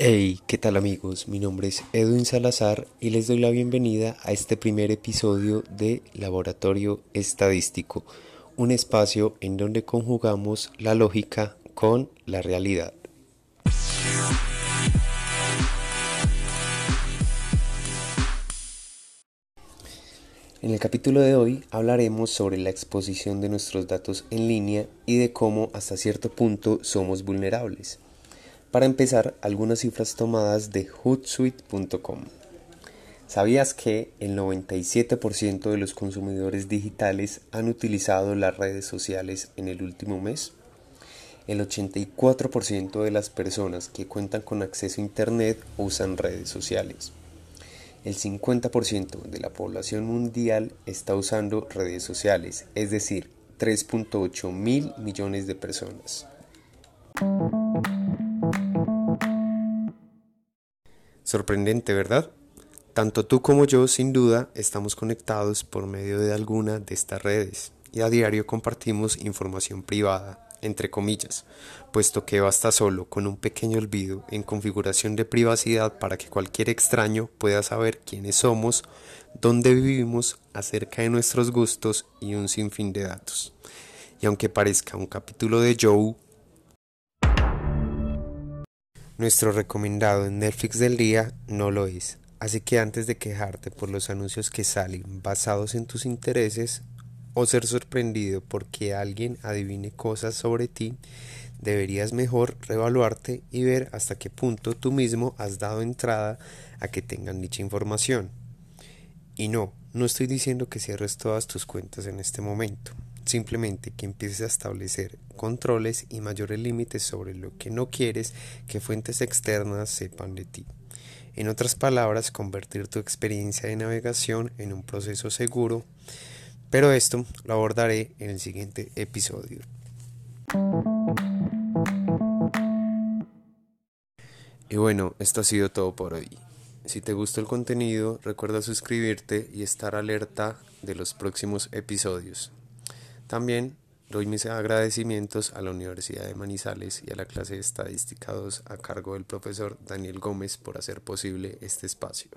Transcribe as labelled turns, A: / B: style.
A: Hey, ¿qué tal amigos? Mi nombre es Edwin Salazar y les doy la bienvenida a este primer episodio de Laboratorio Estadístico, un espacio en donde conjugamos la lógica con la realidad. En el capítulo de hoy hablaremos sobre la exposición de nuestros datos en línea y de cómo hasta cierto punto somos vulnerables. Para empezar, algunas cifras tomadas de hootsuite.com. ¿Sabías que el 97% de los consumidores digitales han utilizado las redes sociales en el último mes? El 84% de las personas que cuentan con acceso a Internet usan redes sociales. El 50% de la población mundial está usando redes sociales, es decir, 3.8 mil millones de personas. Sorprendente, ¿verdad? Tanto tú como yo, sin duda, estamos conectados por medio de alguna de estas redes y a diario compartimos información privada, entre comillas, puesto que basta solo con un pequeño olvido en configuración de privacidad para que cualquier extraño pueda saber quiénes somos, dónde vivimos, acerca de nuestros gustos y un sinfín de datos. Y aunque parezca un capítulo de Joe, nuestro recomendado en Netflix del día no lo es, así que antes de quejarte por los anuncios que salen basados en tus intereses o ser sorprendido porque alguien adivine cosas sobre ti, deberías mejor reevaluarte y ver hasta qué punto tú mismo has dado entrada a que tengan dicha información. Y no, no estoy diciendo que cierres todas tus cuentas en este momento simplemente que empieces a establecer controles y mayores límites sobre lo que no quieres que fuentes externas sepan de ti. En otras palabras, convertir tu experiencia de navegación en un proceso seguro, pero esto lo abordaré en el siguiente episodio. Y bueno, esto ha sido todo por hoy. Si te gustó el contenido, recuerda suscribirte y estar alerta de los próximos episodios. También doy mis agradecimientos a la Universidad de Manizales y a la clase de Estadística 2 a cargo del profesor Daniel Gómez por hacer posible este espacio.